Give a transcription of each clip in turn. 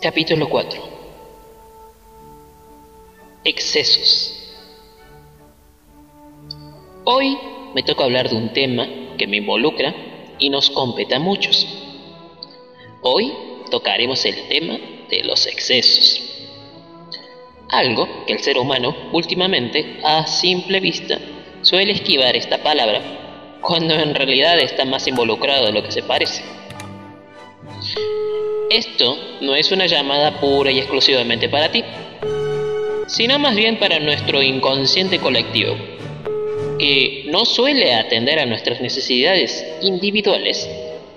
Capítulo 4 Excesos Hoy me toca hablar de un tema que me involucra y nos compete a muchos. Hoy tocaremos el tema de los excesos. Algo que el ser humano últimamente a simple vista suele esquivar esta palabra cuando en realidad está más involucrado de lo que se parece. Esto no es una llamada pura y exclusivamente para ti, sino más bien para nuestro inconsciente colectivo, que no suele atender a nuestras necesidades individuales,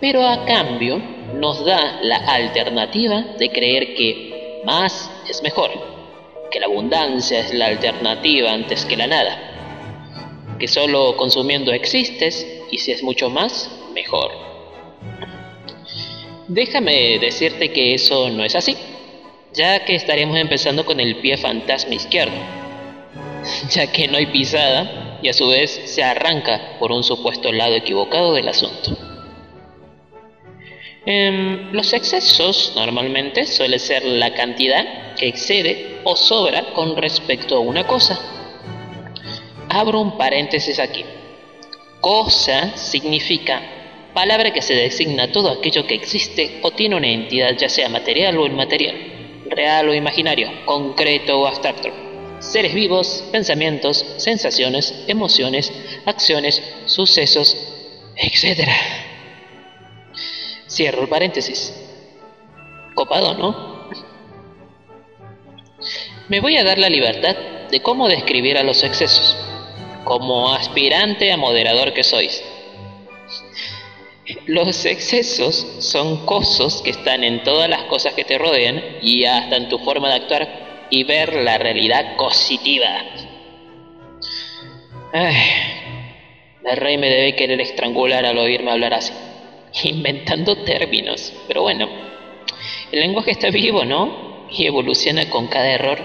pero a cambio nos da la alternativa de creer que más es mejor, que la abundancia es la alternativa antes que la nada, que solo consumiendo existes y si es mucho más, mejor. Déjame decirte que eso no es así, ya que estaremos empezando con el pie fantasma izquierdo, ya que no hay pisada y a su vez se arranca por un supuesto lado equivocado del asunto. Em, los excesos normalmente suele ser la cantidad que excede o sobra con respecto a una cosa. Abro un paréntesis aquí. Cosa significa palabra que se designa todo aquello que existe o tiene una entidad ya sea material o inmaterial, real o imaginario, concreto o abstracto. Seres vivos, pensamientos, sensaciones, emociones, acciones, sucesos, etc. Cierro el paréntesis. Copado, ¿no? Me voy a dar la libertad de cómo describir a los excesos, como aspirante a moderador que sois los excesos son cosas que están en todas las cosas que te rodean y hasta en tu forma de actuar y ver la realidad positiva. Ay, el rey me debe querer estrangular al oírme hablar así, inventando términos. Pero bueno, el lenguaje está vivo, ¿no? Y evoluciona con cada error.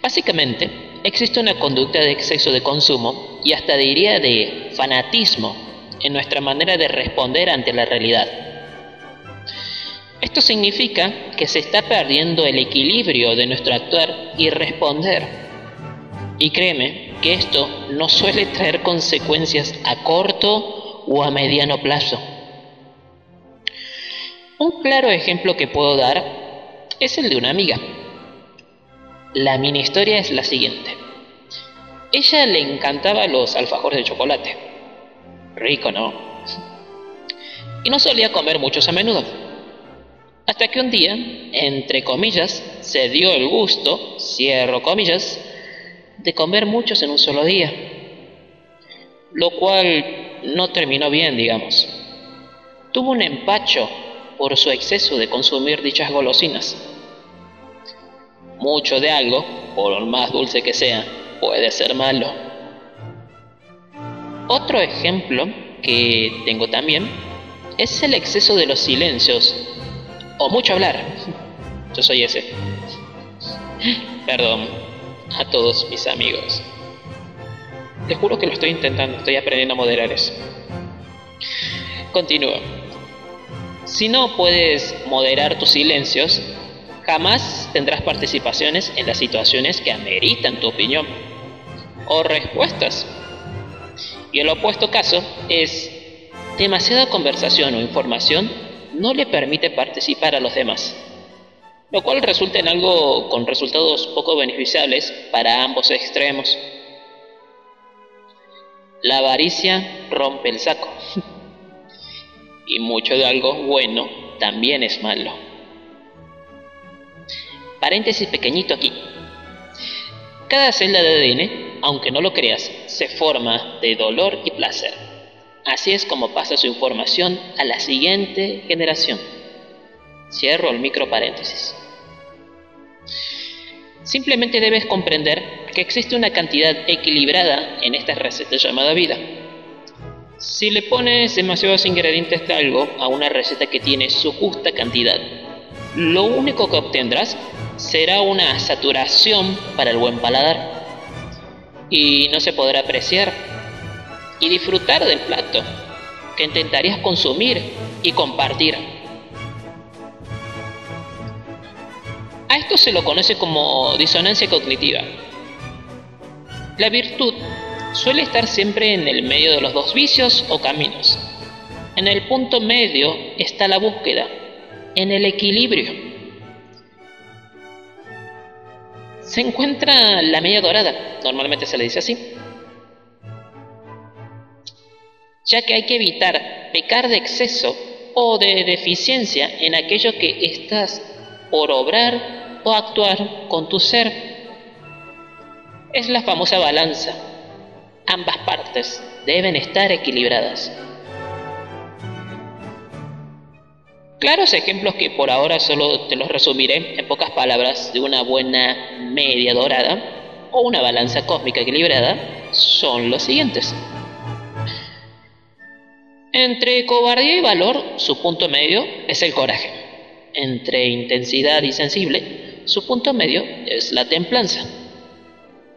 Básicamente, existe una conducta de exceso de consumo y hasta diría de fanatismo en nuestra manera de responder ante la realidad. Esto significa que se está perdiendo el equilibrio de nuestro actuar y responder. Y créeme que esto no suele traer consecuencias a corto o a mediano plazo. Un claro ejemplo que puedo dar es el de una amiga. La mini historia es la siguiente. Ella le encantaba los alfajores de chocolate. Rico, ¿no? Y no solía comer muchos a menudo. Hasta que un día, entre comillas, se dio el gusto, cierro comillas, de comer muchos en un solo día. Lo cual no terminó bien, digamos. Tuvo un empacho por su exceso de consumir dichas golosinas mucho de algo, por más dulce que sea, puede ser malo. Otro ejemplo que tengo también es el exceso de los silencios o mucho hablar. Yo soy ese. Perdón a todos mis amigos. Te juro que lo estoy intentando, estoy aprendiendo a moderar eso. Continúo. Si no puedes moderar tus silencios, Jamás tendrás participaciones en las situaciones que ameritan tu opinión o respuestas. Y el opuesto caso es demasiada conversación o información no le permite participar a los demás, lo cual resulta en algo con resultados poco beneficiables para ambos extremos. La avaricia rompe el saco y mucho de algo bueno también es malo. Paréntesis pequeñito aquí. Cada celda de ADN, aunque no lo creas, se forma de dolor y placer. Así es como pasa su información a la siguiente generación. Cierro el micro paréntesis. Simplemente debes comprender que existe una cantidad equilibrada en esta receta llamada vida. Si le pones demasiados ingredientes de algo a una receta que tiene su justa cantidad, lo único que obtendrás será una saturación para el buen paladar y no se podrá apreciar y disfrutar del plato que intentarías consumir y compartir. A esto se lo conoce como disonancia cognitiva. La virtud suele estar siempre en el medio de los dos vicios o caminos. En el punto medio está la búsqueda, en el equilibrio Se encuentra la media dorada, normalmente se le dice así, ya que hay que evitar pecar de exceso o de deficiencia en aquello que estás por obrar o actuar con tu ser. Es la famosa balanza. Ambas partes deben estar equilibradas. Claros ejemplos que por ahora solo te los resumiré en pocas palabras de una buena media dorada o una balanza cósmica equilibrada son los siguientes. Entre cobardía y valor, su punto medio es el coraje. Entre intensidad y sensible, su punto medio es la templanza.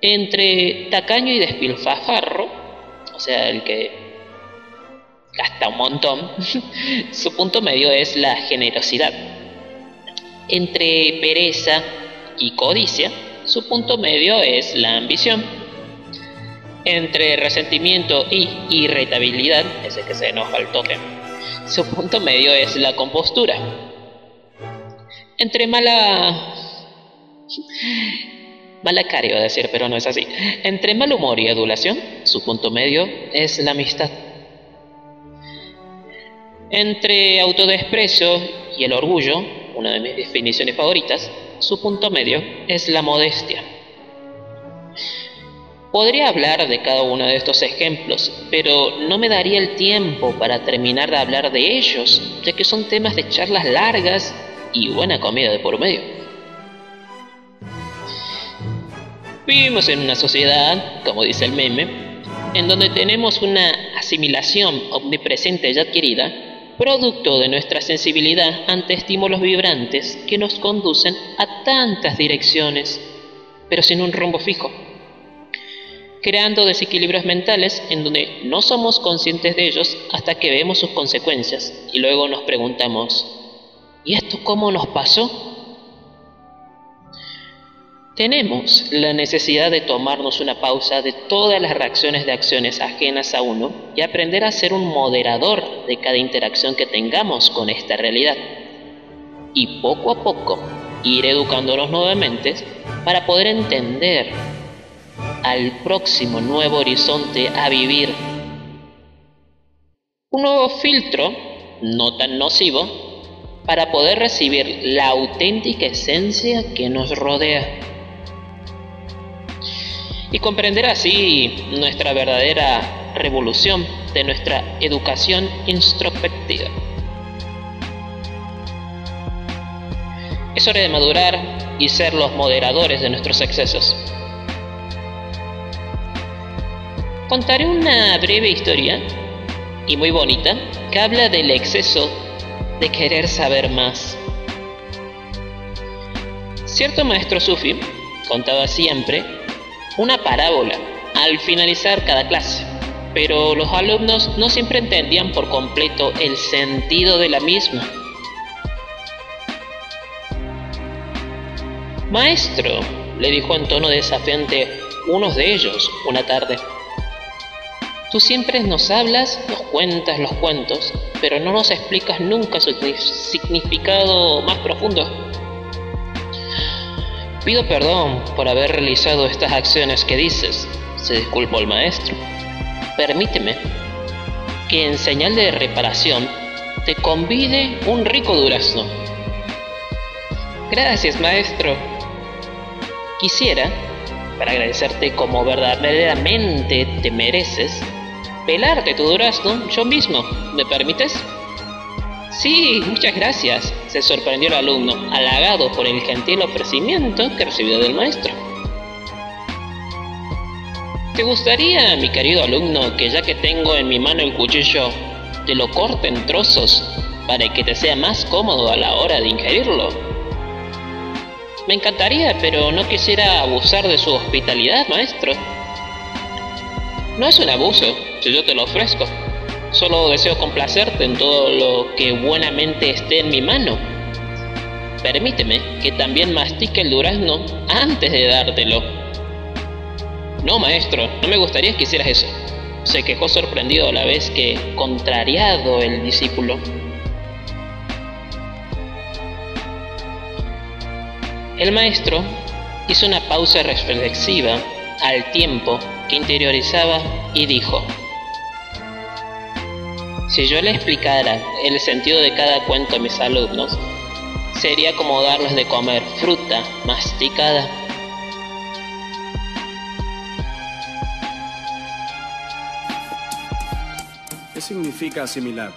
Entre tacaño y despilfarro, o sea, el que gasta un montón, su punto medio es la generosidad. Entre pereza y codicia, su punto medio es la ambición. Entre resentimiento y irritabilidad, ese que se enoja al toque, su punto medio es la compostura. Entre mala... Mala cara iba a decir, pero no es así. Entre mal humor y adulación, su punto medio es la amistad. Entre autodesprecio y el orgullo, una de mis definiciones favoritas, su punto medio es la modestia. Podría hablar de cada uno de estos ejemplos, pero no me daría el tiempo para terminar de hablar de ellos, ya que son temas de charlas largas y buena comida de por medio. Vivimos en una sociedad, como dice el meme, en donde tenemos una asimilación omnipresente y adquirida producto de nuestra sensibilidad ante estímulos vibrantes que nos conducen a tantas direcciones, pero sin un rumbo fijo, creando desequilibrios mentales en donde no somos conscientes de ellos hasta que vemos sus consecuencias y luego nos preguntamos, ¿y esto cómo nos pasó? Tenemos la necesidad de tomarnos una pausa de todas las reacciones de acciones ajenas a uno y aprender a ser un moderador de cada interacción que tengamos con esta realidad. Y poco a poco ir educándonos nuevamente para poder entender al próximo nuevo horizonte a vivir. Un nuevo filtro, no tan nocivo, para poder recibir la auténtica esencia que nos rodea y comprender así nuestra verdadera revolución de nuestra educación introspectiva. Es hora de madurar y ser los moderadores de nuestros excesos. Contaré una breve historia, y muy bonita, que habla del exceso de querer saber más. Cierto maestro sufi contaba siempre una parábola al finalizar cada clase, pero los alumnos no siempre entendían por completo el sentido de la misma. Maestro, le dijo en tono desafiante uno de ellos una tarde, tú siempre nos hablas, nos cuentas los cuentos, pero no nos explicas nunca su significado más profundo. Pido perdón por haber realizado estas acciones que dices, se disculpó el maestro. Permíteme que en señal de reparación te convide un rico durazno. Gracias, maestro. Quisiera, para agradecerte como verdaderamente te mereces, pelarte tu durazno yo mismo. ¿Me permites? Sí, muchas gracias, se sorprendió el alumno, halagado por el gentil ofrecimiento que recibió del maestro. ¿Te gustaría, mi querido alumno, que ya que tengo en mi mano el cuchillo, te lo corte en trozos para que te sea más cómodo a la hora de ingerirlo? Me encantaría, pero no quisiera abusar de su hospitalidad, maestro. No es un abuso, si yo te lo ofrezco. Solo deseo complacerte en todo lo que buenamente esté en mi mano. Permíteme que también mastique el durazno antes de dártelo. No, maestro, no me gustaría que hicieras eso. Se quejó sorprendido a la vez que contrariado el discípulo. El maestro hizo una pausa reflexiva al tiempo que interiorizaba y dijo, si yo le explicara el sentido de cada cuento a mis alumnos, sería como darles de comer fruta masticada. ¿Qué significa asimilar?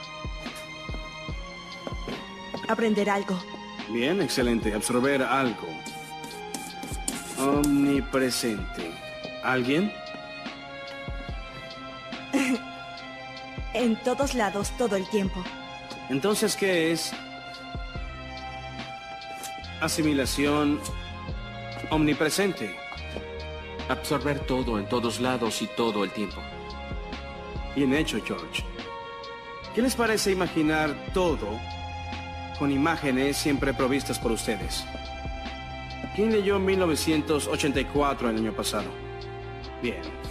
Aprender algo. Bien, excelente. Absorber algo. Omnipresente. ¿Alguien? En todos lados, todo el tiempo. Entonces, ¿qué es? Asimilación omnipresente. Absorber todo en todos lados y todo el tiempo. Bien hecho, George. ¿Qué les parece imaginar todo con imágenes siempre provistas por ustedes? ¿Quién leyó 1984 el año pasado? Bien.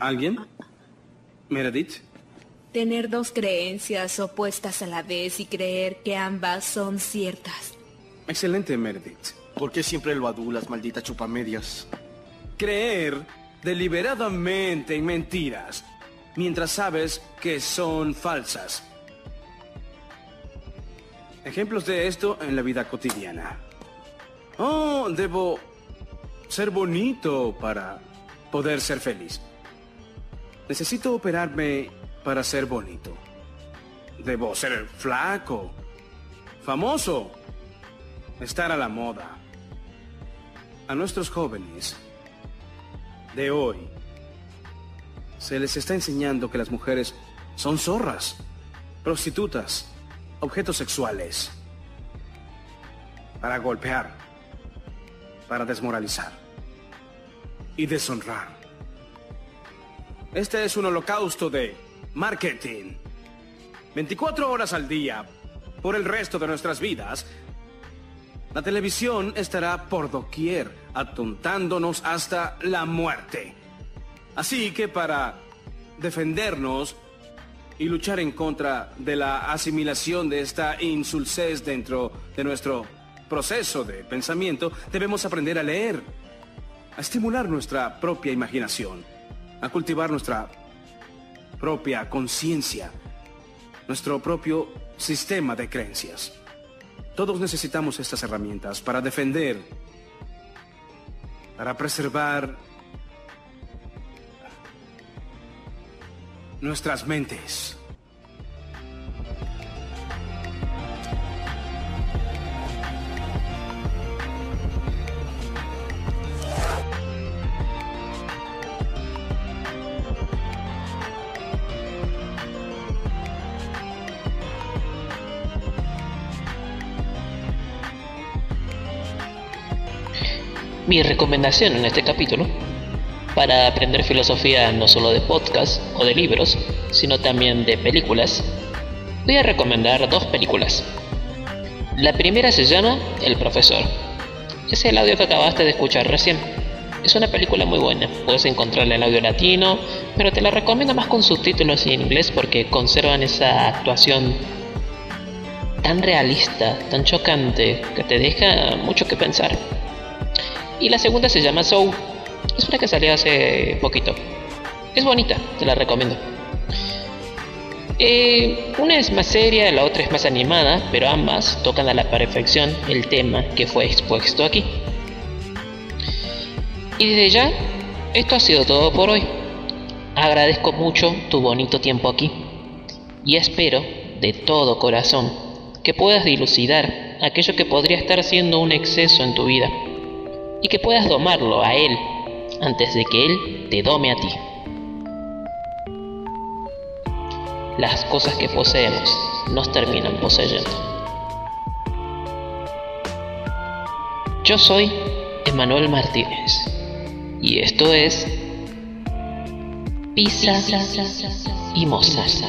¿Alguien? ¿Meredith? Tener dos creencias opuestas a la vez y creer que ambas son ciertas. Excelente, Meredith. ¿Por qué siempre lo adulas, maldita chupamedias? Creer deliberadamente en mentiras, mientras sabes que son falsas. Ejemplos de esto en la vida cotidiana. Oh, debo ser bonito para poder ser feliz. Necesito operarme para ser bonito. Debo ser flaco, famoso, estar a la moda. A nuestros jóvenes de hoy se les está enseñando que las mujeres son zorras, prostitutas, objetos sexuales, para golpear, para desmoralizar y deshonrar. Este es un holocausto de marketing. 24 horas al día, por el resto de nuestras vidas, la televisión estará por doquier, atontándonos hasta la muerte. Así que para defendernos y luchar en contra de la asimilación de esta insulsez dentro de nuestro proceso de pensamiento, debemos aprender a leer, a estimular nuestra propia imaginación, a cultivar nuestra propia conciencia, nuestro propio sistema de creencias. Todos necesitamos estas herramientas para defender, para preservar nuestras mentes. Mi recomendación en este capítulo, para aprender filosofía no solo de podcast o de libros, sino también de películas, voy a recomendar dos películas. La primera se llama El Profesor. Es el audio que acabaste de escuchar recién. Es una película muy buena, puedes encontrarla en audio latino, pero te la recomiendo más con subtítulos en inglés porque conservan esa actuación tan realista, tan chocante, que te deja mucho que pensar. Y la segunda se llama Soul. Es una que salió hace poquito. Es bonita, te la recomiendo. Eh, una es más seria, la otra es más animada, pero ambas tocan a la perfección el tema que fue expuesto aquí. Y desde ya, esto ha sido todo por hoy. Agradezco mucho tu bonito tiempo aquí y espero de todo corazón que puedas dilucidar aquello que podría estar siendo un exceso en tu vida y que puedas domarlo a Él antes de que Él te dome a ti. Las cosas que poseemos nos terminan poseyendo. Yo soy Emanuel Martínez y esto es Pisa y mozas.